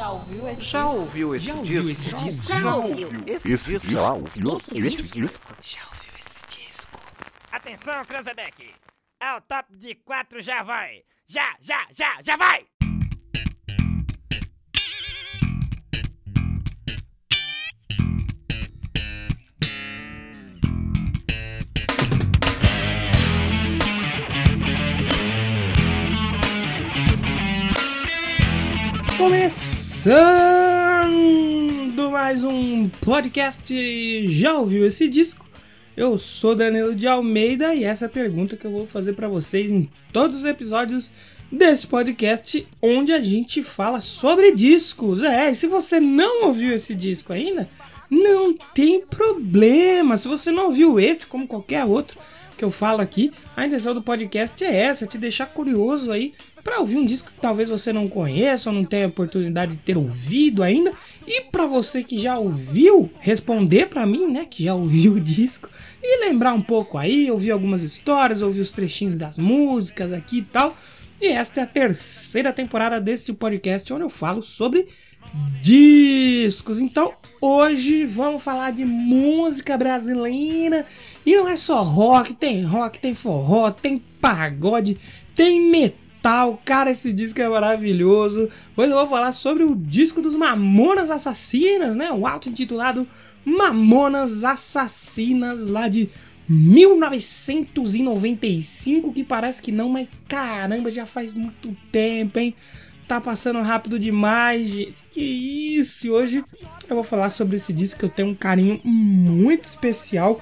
Já ouviu esse Já disco? ouviu esse Já disco? ouviu esse disco? Já ouviu esse Esse disco? já ouviu Esse esse disco? disco? Já ouviu esse disco? Atenção, Cranzebeck! É o top de quatro, já vai! Já, já, já, já vai! Começando mais um podcast. Já ouviu esse disco? Eu sou Danilo de Almeida e essa é a pergunta que eu vou fazer pra vocês em todos os episódios desse podcast, onde a gente fala sobre discos. É, e se você não ouviu esse disco ainda, não tem problema. Se você não ouviu esse, como qualquer outro que eu falo aqui, a intenção do podcast é essa, te deixar curioso aí para ouvir um disco que talvez você não conheça ou não tenha oportunidade de ter ouvido ainda. E para você que já ouviu, responder para mim, né, que já ouviu o disco e lembrar um pouco aí, ouvir algumas histórias, ouvir os trechinhos das músicas aqui e tal. E esta é a terceira temporada deste podcast onde eu falo sobre discos. Então, hoje vamos falar de música brasileira. E não é só rock, tem rock, tem forró, tem pagode, tem metal. Cara, esse disco é maravilhoso. Hoje eu vou falar sobre o disco dos Mamonas Assassinas, né? O auto-intitulado Mamonas Assassinas, lá de 1995, que parece que não, mas caramba, já faz muito tempo, hein? Tá passando rápido demais, gente. Que isso! Hoje eu vou falar sobre esse disco que eu tenho um carinho muito especial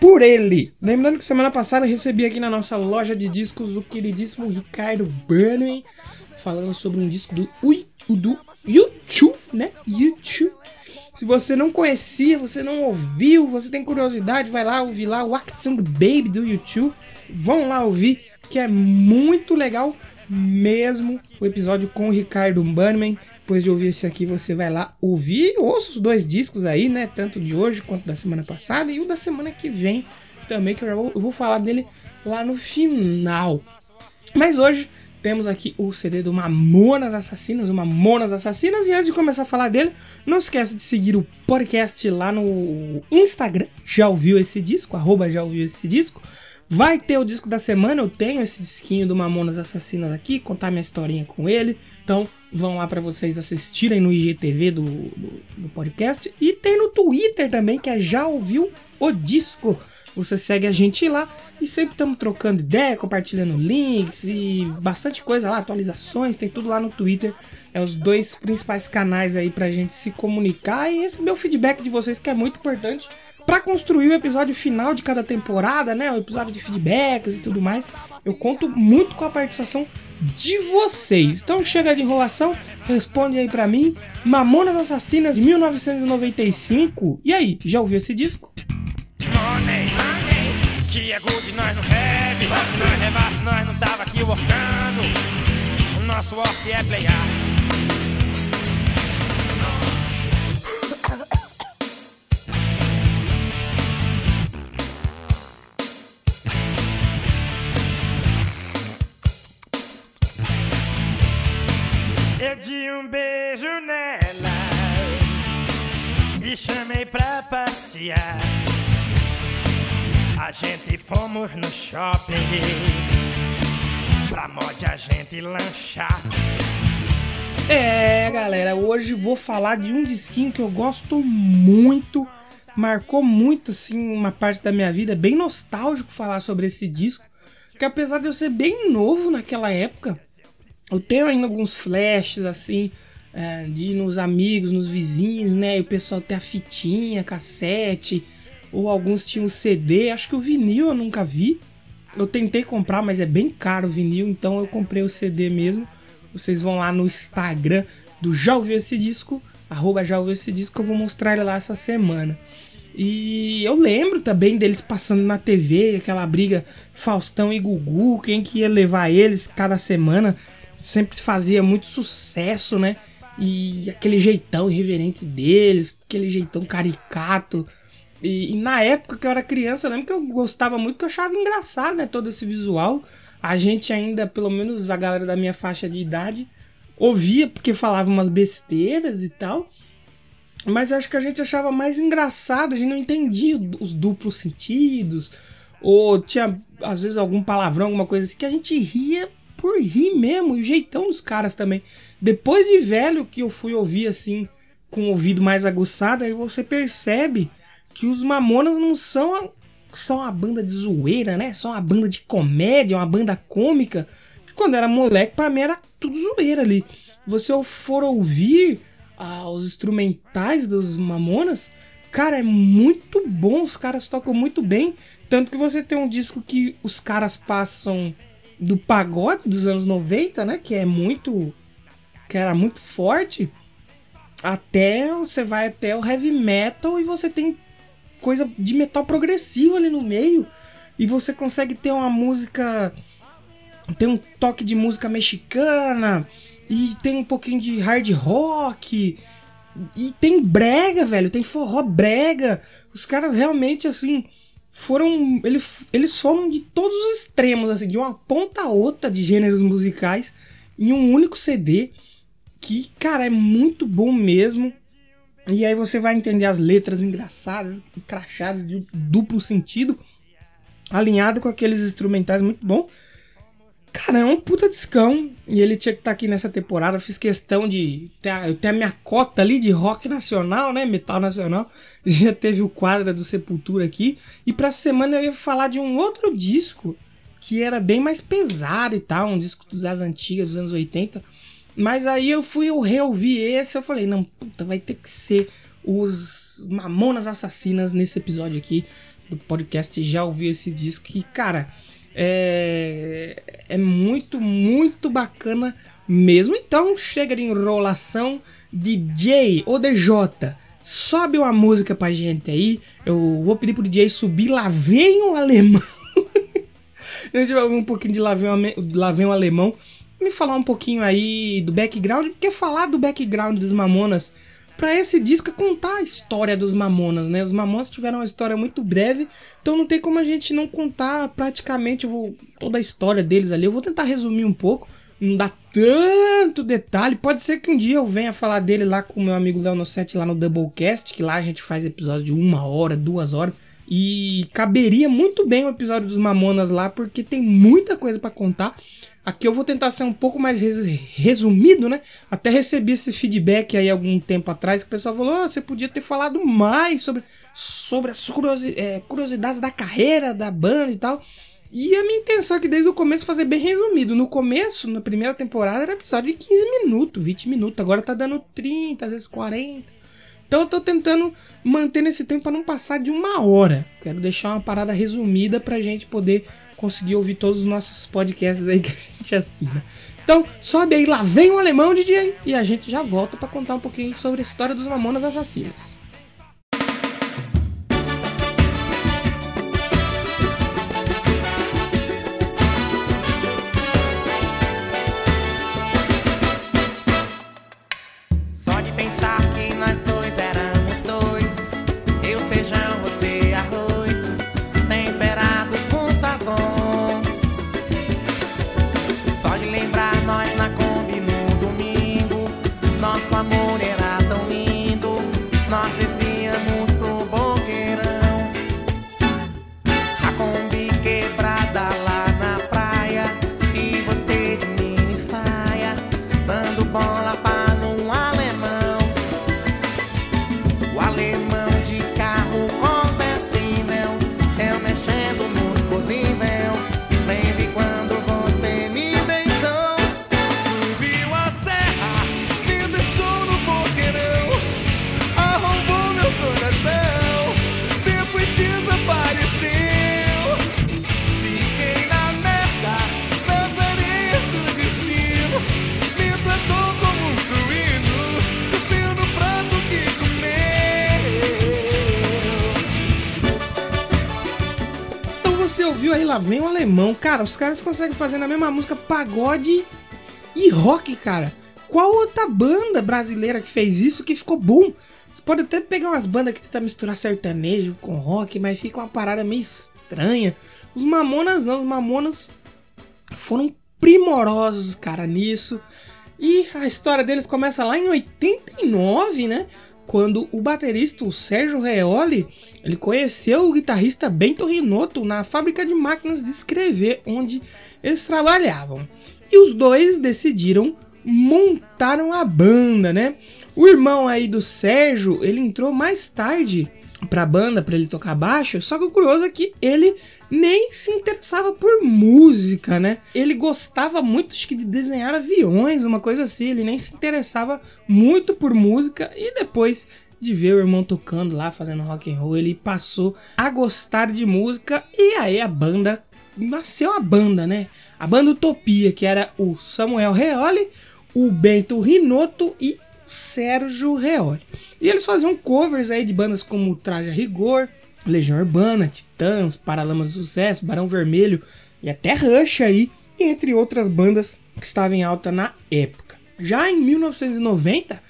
por ele. Lembrando que semana passada eu recebi aqui na nossa loja de discos o queridíssimo Ricardo Bannerman falando sobre um disco do do YouTube, né? YouTube. Se você não conhecia, você não ouviu, você tem curiosidade, vai lá ouvir lá o Actung Baby do YouTube. Vão lá ouvir, que é muito legal mesmo o episódio com o Ricardo Bannerman. Depois de ouvir esse aqui, você vai lá ouvir. Ouça os dois discos aí, né? Tanto de hoje quanto da semana passada. E o da semana que vem também, que eu, vou falar dele lá no final. Mas hoje temos aqui o CD do Mamonas Assassinas, o Mamonas Assassinas. E antes de começar a falar dele, não esqueça de seguir o podcast lá no Instagram. Já ouviu esse disco? Arroba já ouviu esse disco. Vai ter o disco da semana, eu tenho esse disquinho do Mamonas Assassinas aqui, contar minha historinha com ele. Então vão lá para vocês assistirem no IGTV do, do, do, podcast. E tem no Twitter também, que é Já Ouviu o Disco. Você segue a gente lá e sempre estamos trocando ideia, compartilhando links e bastante coisa lá, atualizações, tem tudo lá no Twitter. É os dois principais canais aí pra gente se comunicar e receber o feedback de vocês, que é muito importante para construir o episódio final de cada temporada, né? O episódio de feedbacks e tudo mais. Eu conto muito com a participação de vocês. Então chega de enrolação, responde aí para mim. Mamonas Assassinas 1995. E aí, já ouviu esse disco? Money, money, que é good, nós não bebe, nós rebaixo, nós não tava aqui workando. O nosso work é playar. Passear. A gente fomos no shopping pra mod a gente lanchar. É, galera, hoje vou falar de um disquinho que eu gosto muito, marcou muito assim uma parte da minha vida, é bem nostálgico falar sobre esse disco, que apesar de eu ser bem novo naquela época, eu tenho ainda alguns flashes assim, é, de ir nos amigos, nos vizinhos, né, e o pessoal ter a fitinha, cassete, ou alguns tinham CD, acho que o vinil eu nunca vi. Eu tentei comprar, mas é bem caro o vinil, então eu comprei o CD mesmo. Vocês vão lá no Instagram do Já Ouviu Esse Disco, arroba Já Ouviu Esse Disco, eu vou mostrar ele lá essa semana. E eu lembro também deles passando na TV, aquela briga Faustão e Gugu, quem que ia levar eles cada semana, sempre fazia muito sucesso, né? E aquele jeitão irreverente deles, aquele jeitão caricato. E, e, na época que eu era criança, eu lembro que eu gostava muito, que eu achava engraçado, né? Todo esse visual. A gente ainda, pelo menos a galera da minha faixa de idade, ouvia porque falava umas besteiras e tal. Mas eu acho que a gente achava mais engraçado, a gente não entendia os duplos sentidos, ou tinha às vezes algum palavrão, alguma coisa assim, que a gente ria por rir mesmo, e o jeitão dos caras também. Depois de velho que eu fui ouvir assim, com o ouvido mais aguçado, aí você percebe que os Mamonas não são só uma banda de zoeira, né? Só uma banda de comédia, uma banda cômica. Quando era moleque, pra mim era tudo zoeira ali. Você for ouvir ah, os instrumentais dos Mamonas, cara, é muito bom. Os caras tocam muito bem. Tanto que você tem um disco que os caras passam do pagode dos anos 90, né? Que é muito. que era muito forte. Até você vai até o heavy metal e você tem coisa de metal progressivo ali no meio. E você consegue ter uma música. Tem um toque de música mexicana. E tem um pouquinho de hard rock. E tem brega, velho. Tem forró brega. Os caras realmente, assim. Foram. Eles, eles foram de todos os extremos, assim. De uma ponta a outra de gêneros musicais. Em um único CD. Que, cara, é muito bom mesmo. E aí você vai entender as letras engraçadas, crachadas, de duplo sentido, alinhado com aqueles instrumentais muito bom. Cara, é um puta discão. E ele tinha que estar tá aqui nessa temporada. Eu fiz questão de eu ter a minha cota ali de rock nacional, né? Metal nacional. Já teve o quadro do Sepultura aqui. E pra semana eu ia falar de um outro disco que era bem mais pesado e tal. Um disco das antigas, dos anos 80 mas aí eu fui, eu reouvi esse, eu falei, não, puta, vai ter que ser os Mamonas Assassinas nesse episódio aqui do podcast. Já ouvi esse disco que, cara, é, é muito, muito bacana mesmo. Então, chega de enrolação. DJ ou DJ, sobe uma música pra gente aí. Eu vou pedir pro DJ subir. Lá vem um alemão. A gente vai um pouquinho de lá vem um, lá vem um alemão me falar um pouquinho aí do background, porque falar do background dos Mamonas para esse disco é contar a história dos Mamonas, né? Os Mamonas tiveram uma história muito breve, então não tem como a gente não contar praticamente vou, toda a história deles ali. Eu vou tentar resumir um pouco, não dá tanto detalhe. Pode ser que um dia eu venha falar dele lá com o meu amigo Léo Nocete lá no Doublecast, que lá a gente faz episódio de uma hora, duas horas. E caberia muito bem o episódio dos Mamonas lá, porque tem muita coisa para contar. Aqui eu vou tentar ser um pouco mais resumido, né? Até recebi esse feedback aí algum tempo atrás que o pessoal falou: oh, você podia ter falado mais sobre, sobre as é, curiosidades da carreira da banda e tal. E a minha intenção aqui desde o começo fazer bem resumido. No começo, na primeira temporada, era episódio de 15 minutos, 20 minutos. Agora tá dando 30, às vezes 40. Então eu tô tentando manter nesse tempo para não passar de uma hora. Quero deixar uma parada resumida pra gente poder conseguir ouvir todos os nossos podcasts aí que a gente assina. Então, sobe aí, lá vem o alemão DJ e a gente já volta para contar um pouquinho sobre a história dos Mamonas Assassinas. Lá vem o alemão. Cara, os caras conseguem fazer na mesma música pagode e rock, cara. Qual outra banda brasileira que fez isso que ficou bom? Você pode até pegar umas bandas que tentam misturar sertanejo com rock, mas fica uma parada meio estranha. Os Mamonas não, os Mamonas foram primorosos, cara, nisso. E a história deles começa lá em 89, né? Quando o baterista, o Sérgio Reoli, ele conheceu o guitarrista Bento Rinotto na fábrica de máquinas de escrever onde eles trabalhavam. E os dois decidiram montar uma banda, né? O irmão aí do Sérgio, ele entrou mais tarde pra banda para ele tocar baixo, só que o curioso é que ele nem se interessava por música, né? Ele gostava muito acho que, de desenhar aviões, uma coisa assim, ele nem se interessava muito por música e depois de ver o irmão tocando lá, fazendo rock and roll, ele passou a gostar de música e aí a banda nasceu a banda, né? A banda Utopia, que era o Samuel Reoli, o Bento Rinotto e Sérgio Reoli. E eles faziam covers aí de bandas como Traje a Rigor, Legião Urbana, Titãs, Paralamas do Sucesso, Barão Vermelho e até Rush aí, entre outras bandas que estavam em alta na época. Já em 1990,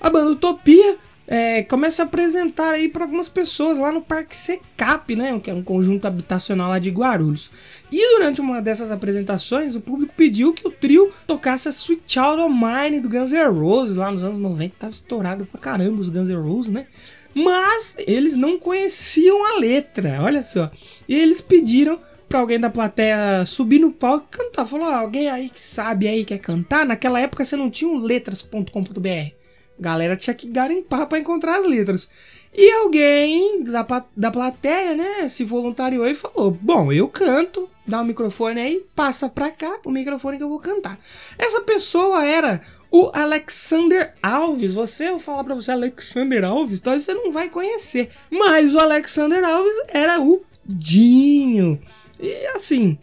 a banda Utopia é, começa a apresentar aí para algumas pessoas lá no Parque Secap, né, que é um conjunto habitacional lá de Guarulhos. E durante uma dessas apresentações, o público pediu que o trio tocasse a Sweet Child of Mine do Guns N' Roses lá nos anos 90, tava estourado pra caramba os Guns N' Roses, né? Mas eles não conheciam a letra, olha só. E eles pediram para alguém da plateia subir no palco e cantar. Falou: ah, alguém aí que sabe aí quer cantar? Naquela época você não tinha letras.com.br galera tinha que garimpar para encontrar as letras. E alguém da, da plateia, né, se voluntariou e falou: Bom, eu canto, dá o microfone aí, passa pra cá o microfone que eu vou cantar. Essa pessoa era o Alexander Alves. Você, eu falar pra você, Alexander Alves, talvez você não vai conhecer. Mas o Alexander Alves era o Dinho. E assim,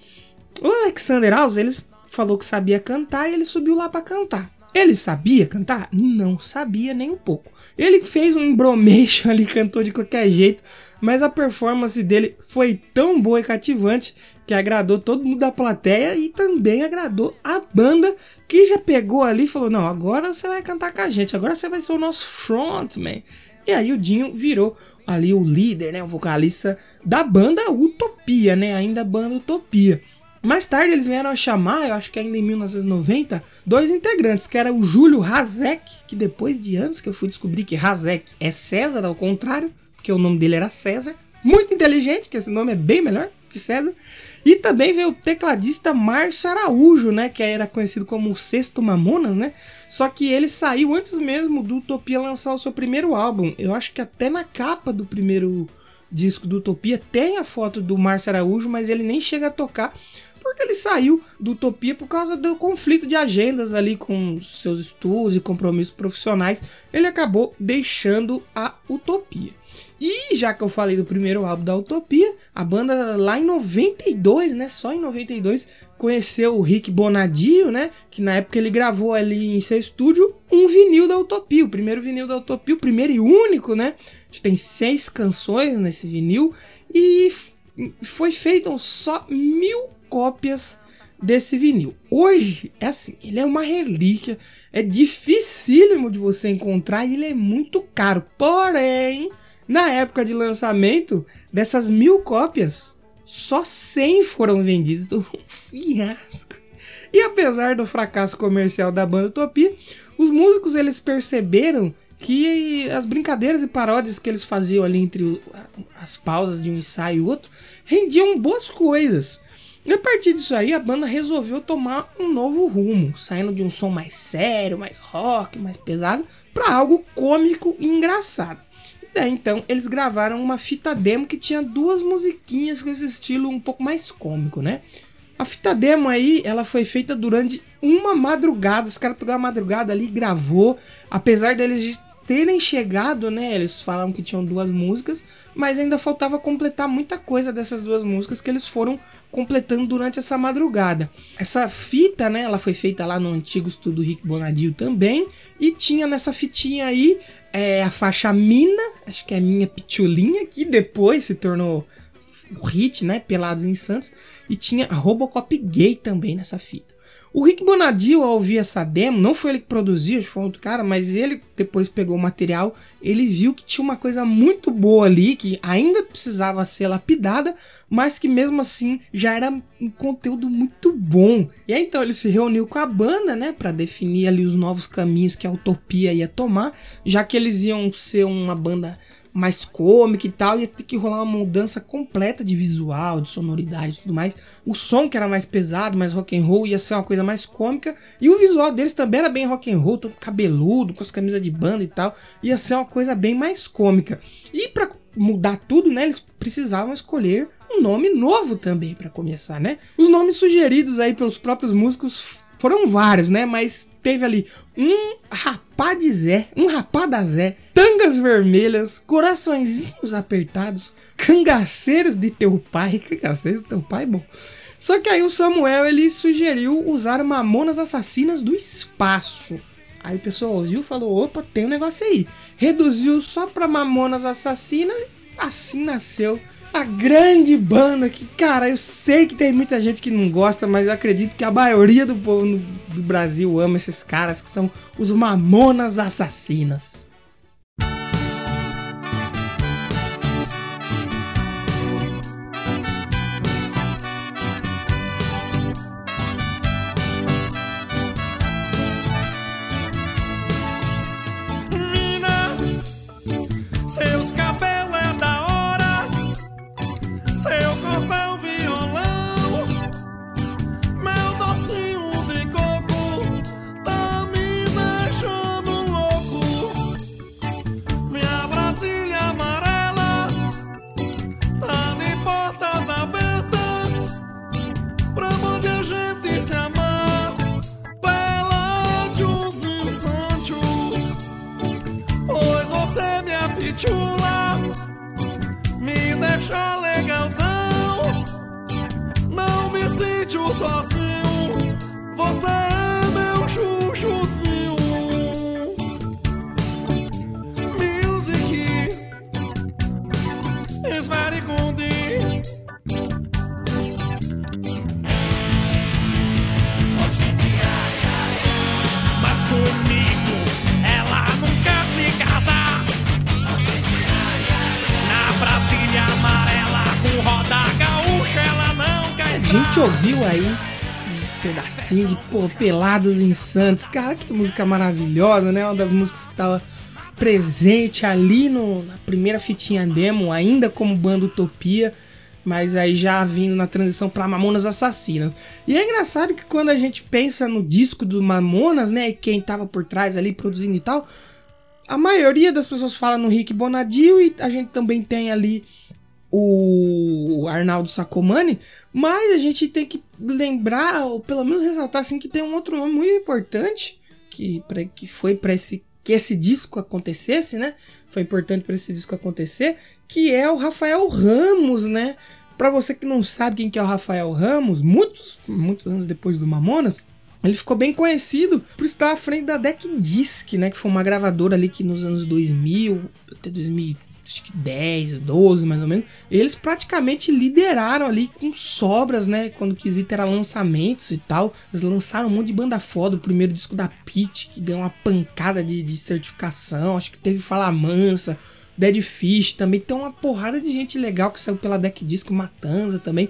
o Alexander Alves, ele falou que sabia cantar e ele subiu lá para cantar. Ele sabia cantar? Não sabia nem um pouco. Ele fez um embromation ali, cantou de qualquer jeito, mas a performance dele foi tão boa e cativante que agradou todo mundo da plateia e também agradou a banda que já pegou ali e falou: Não, agora você vai cantar com a gente, agora você vai ser o nosso frontman. E aí o Dinho virou ali o líder, né, o vocalista da banda Utopia, né, ainda banda Utopia. Mais tarde eles vieram a chamar, eu acho que ainda em 1990, dois integrantes, que era o Júlio Razek, que depois de anos que eu fui descobrir que Razek é César, ao contrário, porque o nome dele era César. Muito inteligente, que esse nome é bem melhor que César. E também veio o tecladista Márcio Araújo, né, que era conhecido como o Sexto Mamonas, né? Só que ele saiu antes mesmo do Utopia lançar o seu primeiro álbum. Eu acho que até na capa do primeiro disco do Utopia tem a foto do Márcio Araújo, mas ele nem chega a tocar porque ele saiu do Utopia por causa do conflito de agendas ali com seus estudos e compromissos profissionais. Ele acabou deixando a Utopia. E já que eu falei do primeiro álbum da Utopia, a banda lá em 92, né, só em 92, conheceu o Rick Bonadio, né, que na época ele gravou ali em seu estúdio um vinil da Utopia, o primeiro vinil da Utopia, o primeiro e único, né? A gente tem seis canções nesse vinil e foi feito só mil cópias desse vinil. Hoje, é assim, ele é uma relíquia, é dificílimo de você encontrar e ele é muito caro. Porém, na época de lançamento, dessas mil cópias, só 100 foram vendidas. Um fiasco. E apesar do fracasso comercial da banda Utopia, os músicos eles perceberam que as brincadeiras e paródias que eles faziam ali entre as pausas de um ensaio e outro rendiam boas coisas. E a partir disso aí, a banda resolveu tomar um novo rumo, saindo de um som mais sério, mais rock, mais pesado, para algo cômico e engraçado. E daí então eles gravaram uma fita demo que tinha duas musiquinhas com esse estilo um pouco mais cômico, né? A fita demo aí, ela foi feita durante uma madrugada. Os caras pegaram a madrugada ali e gravou. Apesar deles terem chegado, né? Eles falaram que tinham duas músicas, mas ainda faltava completar muita coisa dessas duas músicas que eles foram completando durante essa madrugada. Essa fita, né, ela foi feita lá no antigo estúdio Rick Bonadio também, e tinha nessa fitinha aí é, a faixa Mina, acho que é a minha pitulinha, que depois se tornou hit, né, Pelados em Santos, e tinha Robocop gay também nessa fita. O Rick Bonadio, ao ouvir essa demo, não foi ele que produziu, foi outro cara, mas ele depois pegou o material, ele viu que tinha uma coisa muito boa ali, que ainda precisava ser lapidada, mas que mesmo assim já era um conteúdo muito bom. E aí então ele se reuniu com a banda, né, para definir ali os novos caminhos que a Utopia ia tomar, já que eles iam ser uma banda mais cômica e tal, ia ter que rolar uma mudança completa de visual, de sonoridade e tudo mais. O som que era mais pesado, mais rock and roll, ia ser uma coisa mais cômica, e o visual deles também era bem rock and roll, todo cabeludo, com as camisas de banda e tal, ia ser uma coisa bem mais cômica. E para mudar tudo, né, eles precisavam escolher um nome novo também para começar, né? Os nomes sugeridos aí pelos próprios músicos foram vários, né? Mas teve ali um rapá de Zé, um rapá da Zé, tangas vermelhas, coraçõezinhos apertados, cangaceiros de teu pai, cangaceiros de teu pai, bom. Só que aí o Samuel ele sugeriu usar Mamonas Assassinas do Espaço. Aí o pessoal ouviu e falou: opa, tem um negócio aí. Reduziu só pra Mamonas Assassinas, assim nasceu a grande banda que, cara, eu sei que tem muita gente que não gosta, mas eu acredito que a maioria do povo do Brasil ama esses caras que são os Mamonas Assassinas. Gente ouviu aí um pedacinho de pô, Pelados Santos. Cara, que música maravilhosa, né? Uma das músicas que tava presente ali no, na primeira fitinha demo, ainda como banda Utopia, mas aí já vindo na transição para Mamonas Assassinas. E é engraçado que quando a gente pensa no disco do Mamonas, né, quem tava por trás ali produzindo e tal, a maioria das pessoas fala no Rick Bonadio e a gente também tem ali o Arnaldo Sacomani, mas a gente tem que lembrar, ou pelo menos ressaltar assim, que tem um outro nome muito importante que, pra, que foi para esse que esse disco acontecesse, né? Foi importante para esse disco acontecer, que é o Rafael Ramos, né? Para você que não sabe quem que é o Rafael Ramos, muitos muitos anos depois do Mamonas, ele ficou bem conhecido por estar à frente da Deck Disc, né? Que foi uma gravadora ali que nos anos 2000 até 2000 acho que 10, 12 mais ou menos, eles praticamente lideraram ali com sobras, né? Quando o quesito era lançamentos e tal. Eles lançaram um monte de banda foda. O primeiro disco da Pit, que deu uma pancada de, de certificação. Acho que teve Fala Mansa, Dead Fish também. Tem uma porrada de gente legal que saiu pela Deck Disco, Matanza também.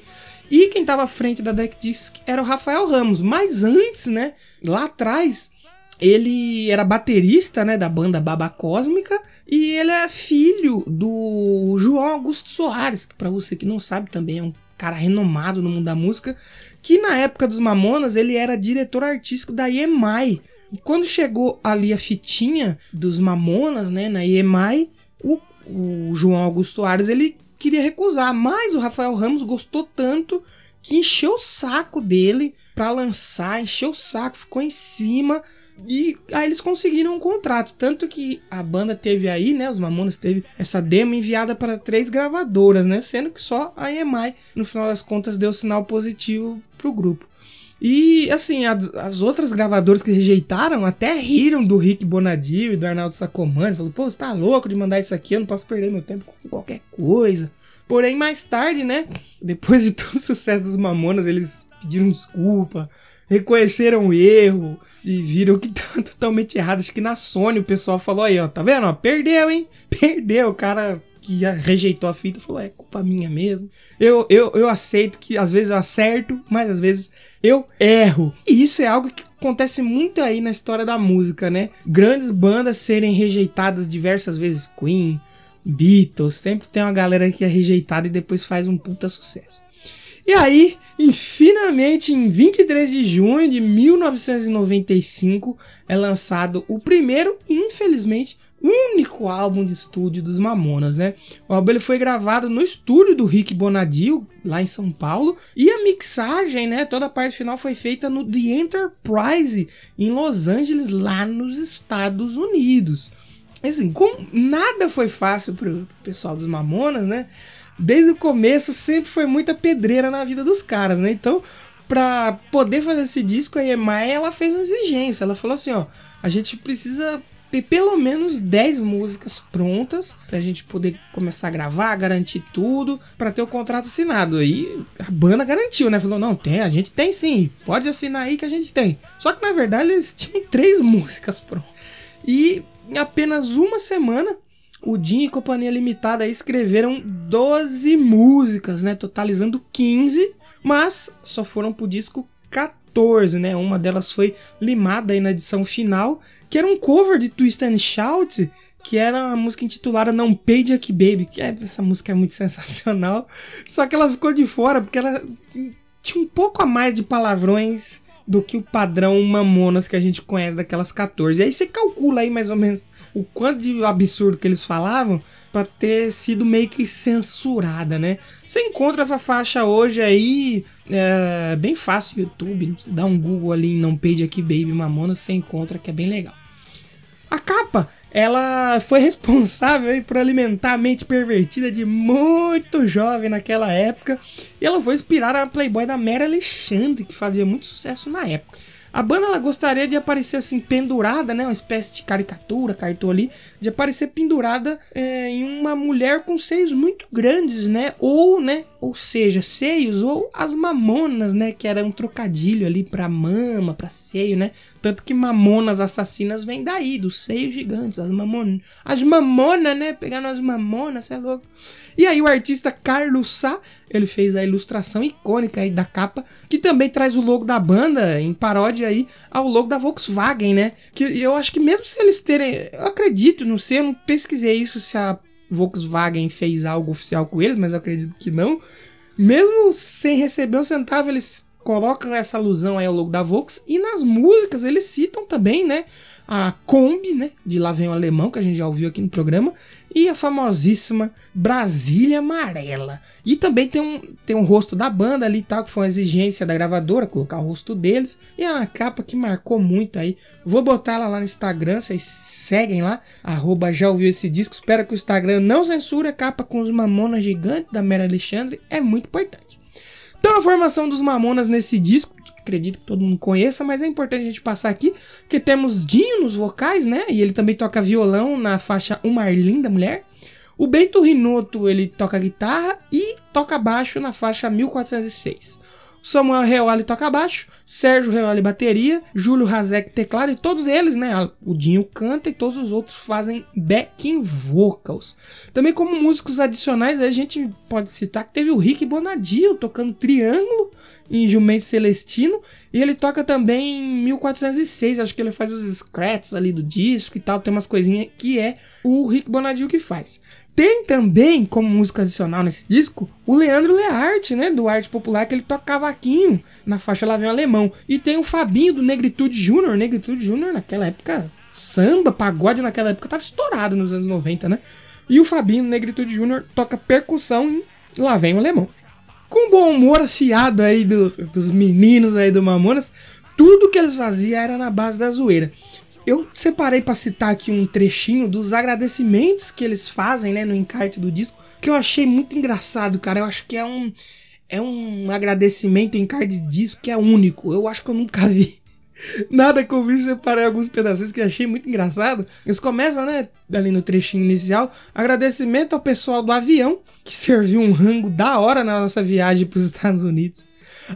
E quem tava à frente da Deck Disc era o Rafael Ramos. Mas antes, né? Lá atrás, ele era baterista, né? Da banda Baba Cósmica e ele é filho do João Augusto Soares, que para você que não sabe também é um cara renomado no mundo da música, que na época dos Mamonas ele era diretor artístico da EMI. E quando chegou ali a fitinha dos Mamonas, né, na EMI, o, o João Augusto Soares ele queria recusar, mas o Rafael Ramos gostou tanto que encheu o saco dele para lançar, encheu o saco, ficou em cima e aí eles conseguiram um contrato. Tanto que a banda teve aí, né? Os Mamonas teve essa demo enviada para três gravadoras, né? Sendo que só a EMI, no final das contas, deu sinal positivo pro grupo. E assim, as, as, outras gravadoras que rejeitaram até riram do Rick Bonadio e do Arnaldo Sacomani. Falou, pô, você tá louco de mandar isso aqui, eu não posso perder meu tempo com qualquer coisa. Porém, mais tarde, né? Depois de todo o sucesso dos Mamonas, eles pediram desculpa reconheceram o erro e viram que tá totalmente errado. Acho que na Sony o pessoal falou aí, ó, tá vendo? Ó, perdeu, hein? Perdeu. O cara que rejeitou a fita falou, é culpa minha mesmo. Eu, eu, eu aceito que às vezes eu acerto, mas às vezes eu erro. E isso é algo que acontece muito aí na história da música, né? Grandes bandas serem rejeitadas diversas vezes. Queen, Beatles, sempre tem uma galera que é rejeitada e depois faz um puta sucesso. E aí, e finalmente, em 23 de junho de 1995, é lançado o primeiro e, infelizmente, único álbum de estúdio dos Mamonas, né? O álbum ele foi gravado no estúdio do Rick Bonadio, lá em São Paulo, e a mixagem, né, toda a parte final foi feita no The Enterprise, em Los Angeles, lá nos Estados Unidos. Assim, como nada foi fácil pro pessoal dos Mamonas, né? Desde o começo sempre foi muita pedreira na vida dos caras, né? Então, pra poder fazer esse disco, a EMI, ela fez uma exigência. Ela falou assim, ó, a gente precisa ter pelo menos 10 músicas prontas pra gente poder começar a gravar, garantir tudo, para ter o contrato assinado. Aí a banda garantiu, né? Falou: não, tem, a gente tem sim, pode assinar aí que a gente tem. Só que na verdade eles tinham três músicas prontas. E em apenas uma semana, o Jim e Companhia Limitada escreveram 12 músicas, né? Totalizando 15, mas só foram pro disco 14, né? Uma delas foi limada aí na edição final, que era um cover de Twist and Shout, que era uma música intitulada Não Pay Jack Baby, que é, essa música é muito sensacional, só que ela ficou de fora porque ela tinha um pouco a mais de palavrões do que o padrão Mamonas que a gente conhece daquelas 14. E aí você calcula aí mais ou menos o quanto de absurdo que eles falavam para ter sido meio que censurada, né? Você encontra essa faixa hoje aí, é bem fácil YouTube, você dá um Google ali em Não Page Aqui Baby Mamona, você encontra que é bem legal. A capa, ela foi responsável por alimentar a mente pervertida de muito jovem naquela época, e ela foi inspirada na Playboy da Mary Alexandre, que fazia muito sucesso na época. A banda ela gostaria de aparecer assim pendurada, né, uma espécie de caricatura, cartão ali, de aparecer pendurada é, em uma mulher com seios muito grandes, né, ou, né, ou seja, seios ou as mamonas, né, que era um trocadilho ali para mama, para seio, né, tanto que mamonas assassinas vem daí, dos seios gigantes, as mamonas, as mamonas, né, pegando as mamonas, é louco. E aí o artista Carlos Sá, ele fez a ilustração icônica aí da capa, que também traz o logo da banda em paródia aí ao logo da Volkswagen, né? Que eu acho que mesmo se eles terem, eu acredito, não sei, eu não pesquisei isso se a Volkswagen fez algo oficial com eles, mas eu acredito que não. Mesmo sem receber um centavo, eles colocam essa alusão aí ao logo da Volks e nas músicas eles citam também, né? a Kombi, né, de Lá Vem o Alemão, que a gente já ouviu aqui no programa, e a famosíssima Brasília Amarela. E também tem um, tem um rosto da banda ali tal, que foi uma exigência da gravadora, colocar o rosto deles, e é uma capa que marcou muito aí. Vou botar ela lá no Instagram, vocês seguem lá, arroba já ouviu esse disco, espero que o Instagram não censure a capa com os mamonas gigantes da Mera Alexandre, é muito importante. Então a formação dos Mamonas nesse disco acredito que todo mundo conheça, mas é importante a gente passar aqui, que temos Dinho nos vocais, né? E ele também toca violão na faixa Uma Linda Mulher. O Bento Rinoto, ele toca guitarra e toca baixo na faixa 1406. Samuel Reoli toca baixo, Sérgio Reoli bateria, Júlio Razek teclado e todos eles, né? O Dinho canta e todos os outros fazem backing vocals. Também como músicos adicionais, a gente pode citar que teve o Rick Bonadio tocando triângulo em Jumento Celestino. E ele toca também em 1406. Acho que ele faz os scratches ali do disco e tal. Tem umas coisinhas que é o Rick Bonadio que faz. Tem também, como música adicional nesse disco, o Leandro Learte, né? Do Arte Popular, que ele toca cavaquinho na faixa Lá Vem Alemão. E tem o Fabinho do Negritude Júnior. Negritude Júnior naquela época, samba, pagode naquela época tava estourado nos anos 90, né? E o Fabinho do Negritude Júnior toca percussão em Lá Vem o Alemão com bom humor afiado aí do, dos meninos aí do Mamonas, tudo que eles faziam era na base da zoeira. Eu separei para citar aqui um trechinho dos agradecimentos que eles fazem, né, no encarte do disco, que eu achei muito engraçado, cara. Eu acho que é um é um agradecimento em encarte de disco que é único. Eu acho que eu nunca vi nada com isso. Separei alguns pedacinhos que achei muito engraçado. Eles começam, né, ali no trechinho inicial, agradecimento ao pessoal do avião que serviu um rango da hora na nossa viagem para os Estados Unidos.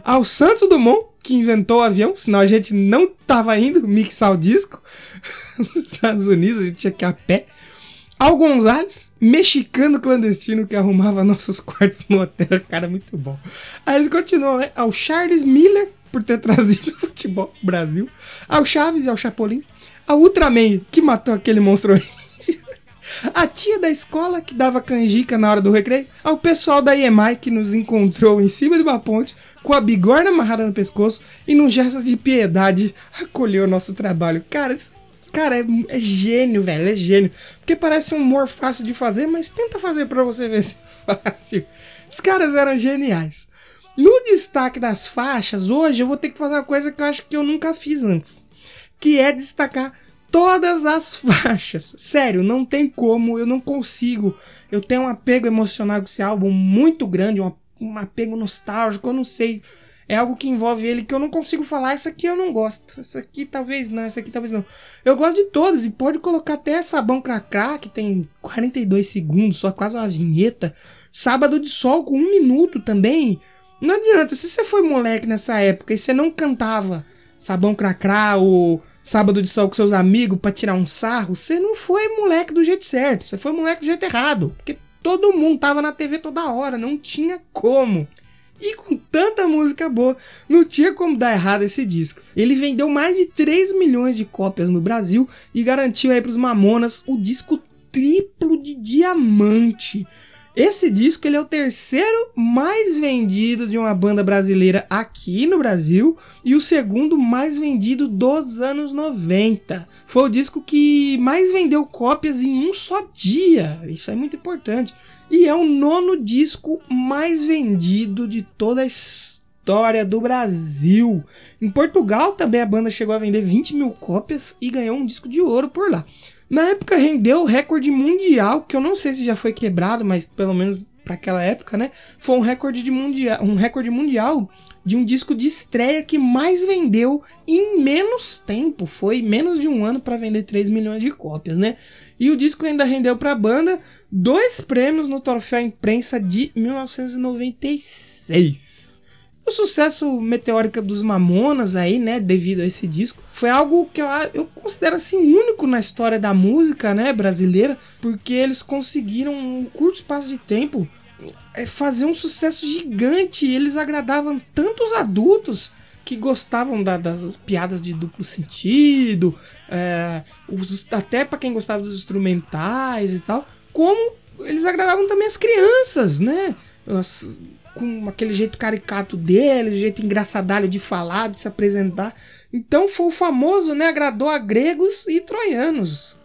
Ao Santos Dumont, que inventou o avião, senão a gente não tava indo mixar o disco. Nos Estados Unidos, a gente tinha que ir a pé. Al Gonzalez, mexicano clandestino que arrumava nossos quartos no hotel. Cara, muito bom. Aí eles continuam, né? Ao Charles Miller, por ter trazido o futebol pro Brasil. Ao Chaves e ao Chapolin. Ao Ultraman, que matou aquele monstro. A tia da escola que dava canjica na hora do recreio. Ao pessoal da EMI que nos encontrou em cima de uma ponte com a bigorna amarrada no pescoço e num gesto de piedade acolheu o nosso trabalho. Cara, cara, é, é gênio, velho, é gênio. Porque parece um humor fácil de fazer, mas tenta fazer pra você ver se é fácil. Os caras eram geniais. No destaque das faixas, hoje eu vou ter que fazer uma coisa que eu acho que eu nunca fiz antes. Que é destacar todas as faixas. Sério, não tem como, eu não consigo. Eu tenho um apego emocional com esse álbum muito grande, um, um apego nostálgico, eu não sei. É algo que envolve ele que eu não consigo falar. Essa aqui eu não gosto. Essa aqui talvez não, essa aqui talvez não. Eu gosto de todas e pode colocar até Sabão Cracrá, que tem 42 segundos, só quase uma vinheta. Sábado de Sol com um minuto também. Não adianta, se você foi moleque nessa época e você não cantava Sabão Cracrá ou sábado de sol com seus amigos para tirar um sarro, você não foi moleque do jeito certo, você foi moleque do jeito errado. Porque todo mundo tava na TV toda hora, não tinha como. E com tanta música boa, não tinha como dar errado esse disco. Ele vendeu mais de 3 milhões de cópias no Brasil e garantiu aí pros Mamonas o disco triplo de diamante. Esse disco ele é o terceiro mais vendido de uma banda brasileira aqui no Brasil e o segundo mais vendido dos anos 90. Foi o disco que mais vendeu cópias em um só dia. Isso é muito importante. E é o nono disco mais vendido de toda a história do Brasil. Em Portugal também a banda chegou a vender 20 mil cópias e ganhou um disco de ouro por lá. Na época rendeu o recorde mundial, que eu não sei se já foi quebrado, mas pelo menos para aquela época, né? Foi um recorde de mundial, um recorde mundial de um disco de estreia que mais vendeu em menos tempo. Foi menos de um ano para vender 3 milhões de cópias, né? E o disco ainda rendeu para a banda dois prêmios no Troféu Imprensa de 1996. O sucesso meteórico dos Mamonas aí, né, devido a esse disco, foi algo que eu, eu considero assim único na história da música, né, brasileira, porque eles conseguiram um curto espaço de tempo é, fazer um sucesso gigante. Eles agradavam tantos adultos que gostavam da, das piadas de duplo sentido, é, os, até para quem gostava dos instrumentais e tal, como eles agradavam também as crianças, né? As, com aquele jeito caricato dele, jeito engraçadalho de falar, de se apresentar. Então foi o famoso, né? Agradou a gregos e troianos.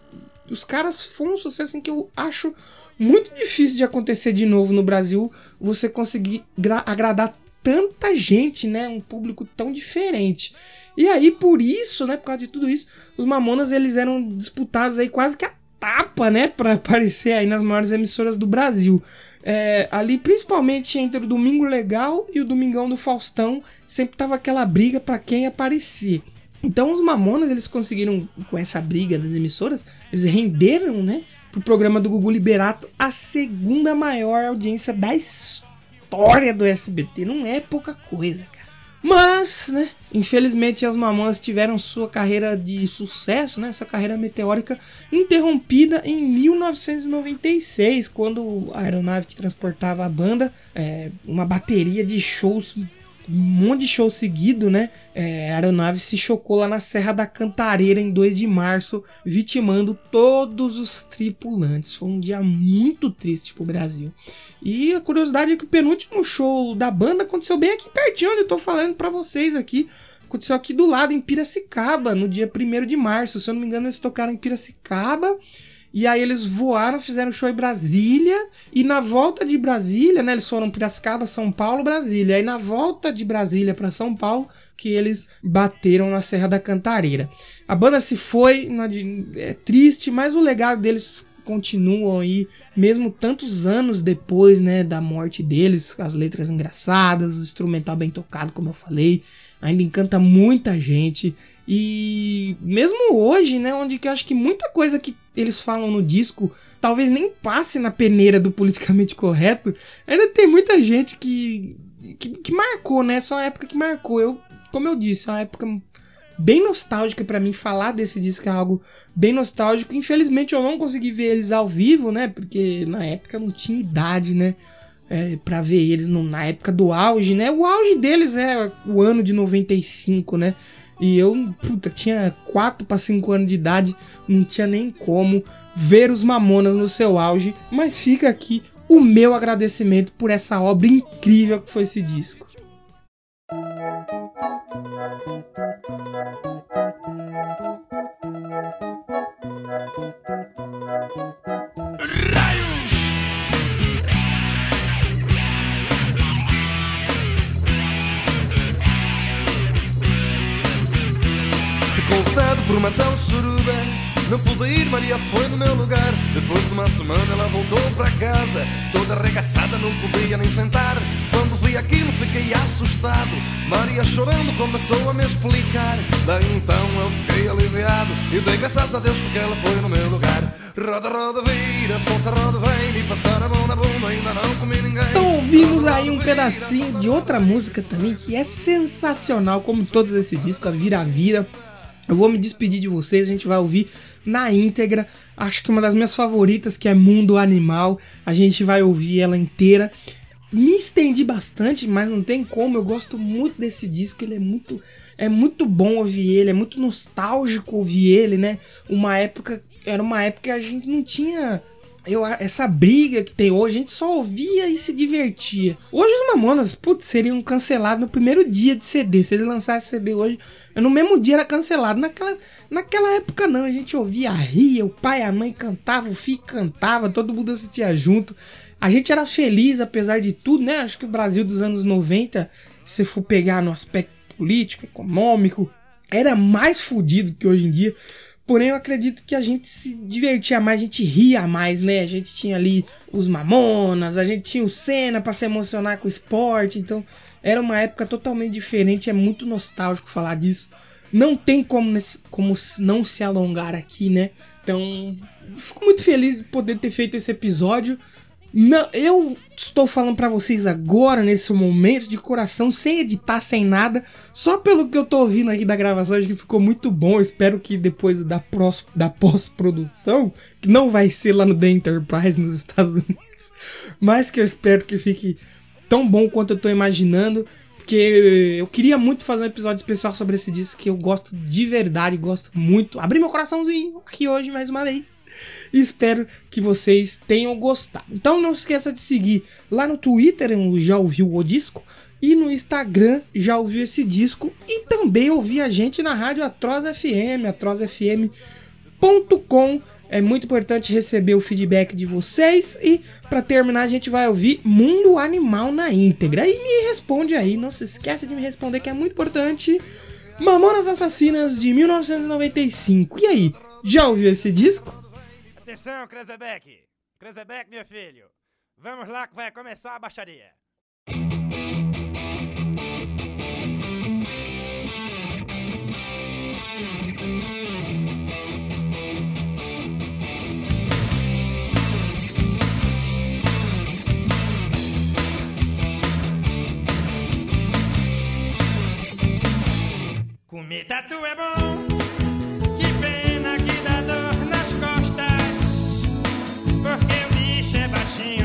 Os caras foram um sucesso assim, que eu acho muito difícil de acontecer de novo no Brasil. Você conseguir agradar tanta gente, né? Um público tão diferente. E aí, por isso, né? Por causa de tudo isso, os Mamonas eles eram disputados aí quase que a tapa, né? Para aparecer aí nas maiores emissoras do Brasil. É, ali, principalmente entre o Domingo Legal e o Domingão do Faustão, sempre tava aquela briga para quem aparecer. Então os Mamonas, eles conseguiram, com essa briga das emissoras, eles renderam, né, pro programa do Gugu Liberato a segunda maior audiência da história do SBT. Não é pouca coisa, mas, né, infelizmente as Mamonas tiveram sua carreira de sucesso, né, essa carreira meteórica interrompida em 1996, quando a aeronave que transportava a banda, é, uma bateria de shows um monte de show seguido, né? É, a aeronave se chocou lá na Serra da Cantareira em 2 de março, vitimando todos os tripulantes. Foi um dia muito triste pro Brasil. E a curiosidade é que o penúltimo show da banda aconteceu bem aqui pertinho, onde eu tô falando para vocês aqui. Aconteceu aqui do lado, em Piracicaba, no dia 1 de março. Se eu não me engano, eles tocaram em Piracicaba. E aí eles voaram, fizeram show em Brasília. E na volta de Brasília, né? Eles foram Piracicaba, São Paulo, Brasília. Aí na volta de Brasília para São Paulo, que eles bateram na Serra da Cantareira. A banda se foi, é triste, mas o legado deles continuam aí, mesmo tantos anos depois, né, da morte deles, as letras engraçadas, o instrumental bem tocado, como eu falei, ainda encanta muita gente. E mesmo hoje, né, onde que eu acho que muita coisa que eles falam no disco talvez nem passe na peneira do politicamente correto, ainda tem muita gente que, que, que marcou, né? Só a época que marcou. Eu como eu disse, é uma época bem nostálgica para mim falar desse disco é algo bem nostálgico. Infelizmente eu não consegui ver eles ao vivo, né? Porque na época eu não tinha idade, né? É, para ver eles no, na época do auge, né? O auge deles é o ano de 95, né? E eu, puta, tinha 4 para 5 anos de idade, não tinha nem como ver os Mamonas no seu auge, mas fica aqui o meu agradecimento por essa obra incrível que foi esse disco. Não podia nem sentar. Quando vi aquilo fiquei assustado. Maria chorando começou a me explicar. Daí então eu fiquei aliviado e dei graças a Deus porque ela foi no meu lugar. Roda, roda, vira, solta, roda, vem, me passar a mão na bunda, ainda não comi ninguém. Então ouvimos aí um pedacinho de outra música também que é sensacional, como todos esse disco, a Vira Vira. Eu vou me despedir de vocês, a gente vai ouvir na íntegra. Acho que uma das minhas favoritas, que é Mundo Animal, a gente vai ouvir ela inteira. Me estendi bastante, mas não tem como. Eu gosto muito desse disco, ele é muito é muito bom ouvir ele, é muito nostálgico ouvir ele, né? Uma época era uma época que a gente não tinha eu, essa briga que tem hoje, a gente só ouvia e se divertia. Hoje os Mamonas, putz, seriam cancelados no primeiro dia de CD. Se eles lançassem CD hoje, no mesmo dia era cancelado. Naquela, naquela época não, a gente ouvia, ria, o pai a mãe cantavam, o filho cantava, todo mundo assistia junto. A gente era feliz apesar de tudo, né? Acho que o Brasil dos anos 90, se for pegar no aspecto político, econômico, era mais fodido que hoje em dia. Porém, eu acredito que a gente se divertia mais, a gente ria mais, né? A gente tinha ali os Mamonas, a gente tinha o Senna para se emocionar com o esporte. Então, era uma época totalmente diferente. É muito nostálgico falar disso. Não tem como, como não se alongar aqui, né? Então, fico muito feliz de poder ter feito esse episódio. Não, eu estou falando para vocês agora, nesse momento, de coração, sem editar, sem nada, só pelo que eu tô ouvindo aqui da gravação, acho que ficou muito bom. Espero que depois da, da pós-produção, que não vai ser lá no The Enterprise nos Estados Unidos, mas que eu espero que fique tão bom quanto eu tô imaginando. Porque eu queria muito fazer um episódio especial sobre esse disco que eu gosto de verdade, gosto muito. Abri meu coraçãozinho aqui hoje mais uma vez. Espero que vocês tenham gostado. Então não esqueça de seguir lá no Twitter, já ouviu o disco, e no Instagram já ouviu esse disco e também ouvir a gente na rádio Atroz FM, atrozfm.com. É muito importante receber o feedback de vocês e para terminar a gente vai ouvir Mundo Animal na íntegra. E me responde aí, não se esqueça de me responder que é muito importante. Mamonas Assassinas de 1995. E aí, já ouviu esse disco? Atenção, Krezebeck! Krezebeck, meu filho! Vamos lá que vai começar a baixaria! Comer tatu é bom so high.